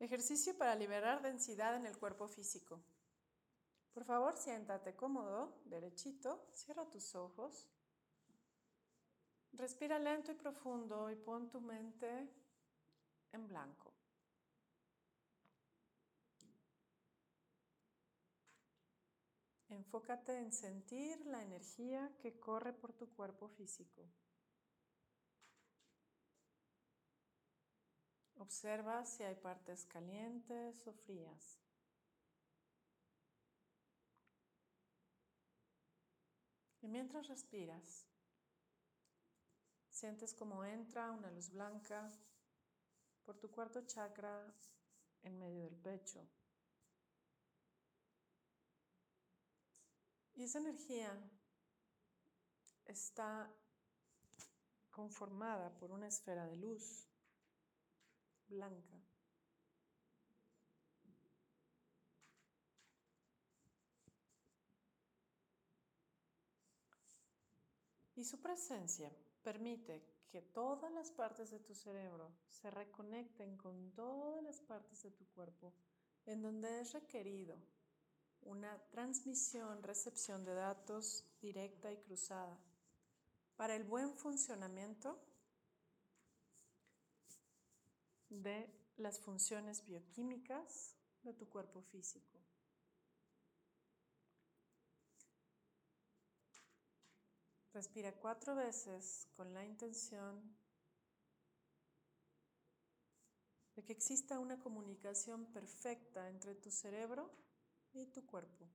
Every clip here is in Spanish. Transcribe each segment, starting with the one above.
Ejercicio para liberar densidad en el cuerpo físico. Por favor, siéntate cómodo, derechito, cierra tus ojos. Respira lento y profundo y pon tu mente en blanco. Enfócate en sentir la energía que corre por tu cuerpo físico. Observa si hay partes calientes o frías. Y mientras respiras, sientes como entra una luz blanca por tu cuarto chakra en medio del pecho. Y esa energía está conformada por una esfera de luz blanca. Y su presencia permite que todas las partes de tu cerebro se reconecten con todas las partes de tu cuerpo en donde es requerido una transmisión, recepción de datos directa y cruzada para el buen funcionamiento de las funciones bioquímicas de tu cuerpo físico. Respira cuatro veces con la intención de que exista una comunicación perfecta entre tu cerebro y tu cuerpo.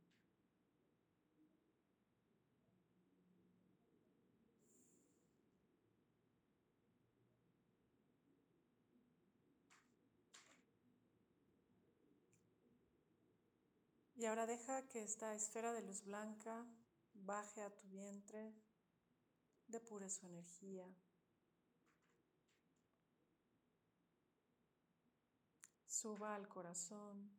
Y ahora deja que esta esfera de luz blanca baje a tu vientre, depure su energía. Suba al corazón.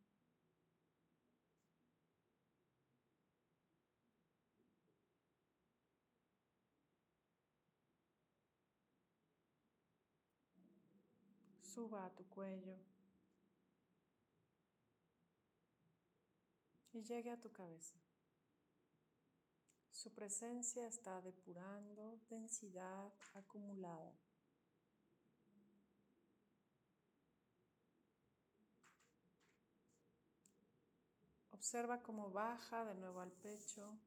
Suba a tu cuello. Y llegue a tu cabeza. Su presencia está depurando densidad acumulada. Observa cómo baja de nuevo al pecho.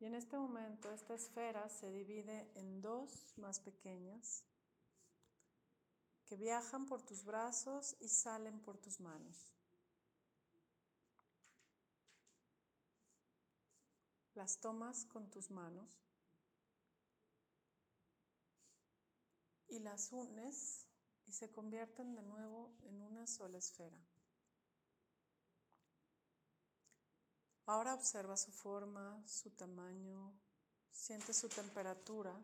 Y en este momento esta esfera se divide en dos más pequeñas que viajan por tus brazos y salen por tus manos. Las tomas con tus manos y las unes y se convierten de nuevo en una sola esfera. Ahora observa su forma, su tamaño, siente su temperatura.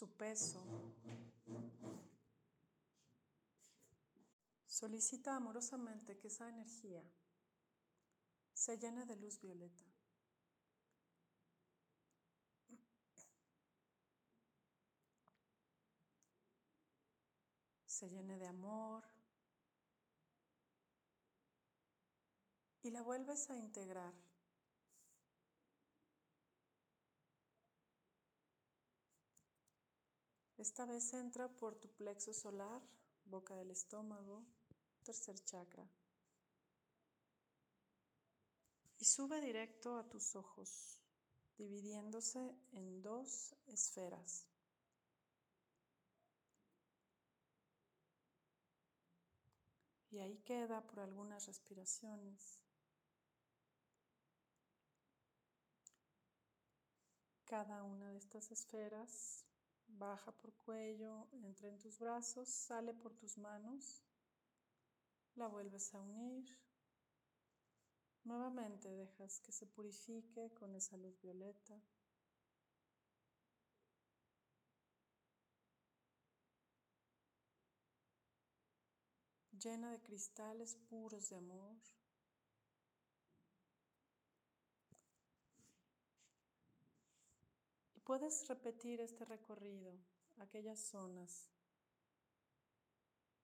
su peso. Solicita amorosamente que esa energía se llene de luz violeta. Se llene de amor. Y la vuelves a integrar. Esta vez entra por tu plexo solar, boca del estómago, tercer chakra. Y sube directo a tus ojos, dividiéndose en dos esferas. Y ahí queda por algunas respiraciones. Cada una de estas esferas Baja por cuello, entra en tus brazos, sale por tus manos, la vuelves a unir. Nuevamente dejas que se purifique con esa luz violeta. llena de cristales puros de amor. Y puedes repetir este recorrido, aquellas zonas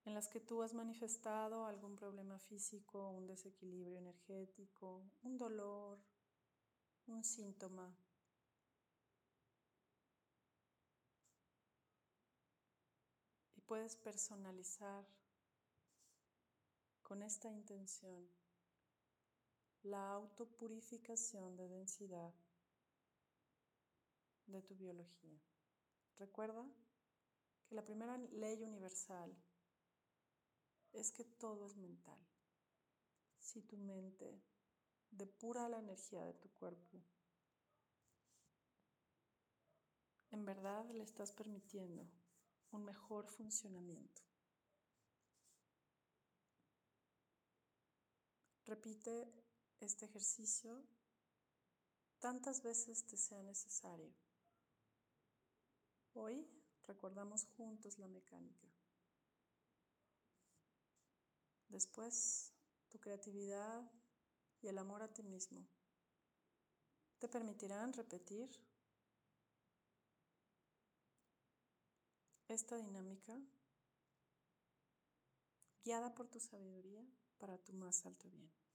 en las que tú has manifestado algún problema físico, un desequilibrio energético, un dolor, un síntoma. Y puedes personalizar con esta intención la autopurificación de densidad de tu biología. Recuerda que la primera ley universal es que todo es mental. Si tu mente depura la energía de tu cuerpo, en verdad le estás permitiendo un mejor funcionamiento. Repite este ejercicio tantas veces te sea necesario. Hoy recordamos juntos la mecánica. Después, tu creatividad y el amor a ti mismo te permitirán repetir esta dinámica guiada por tu sabiduría para tu más alto bien.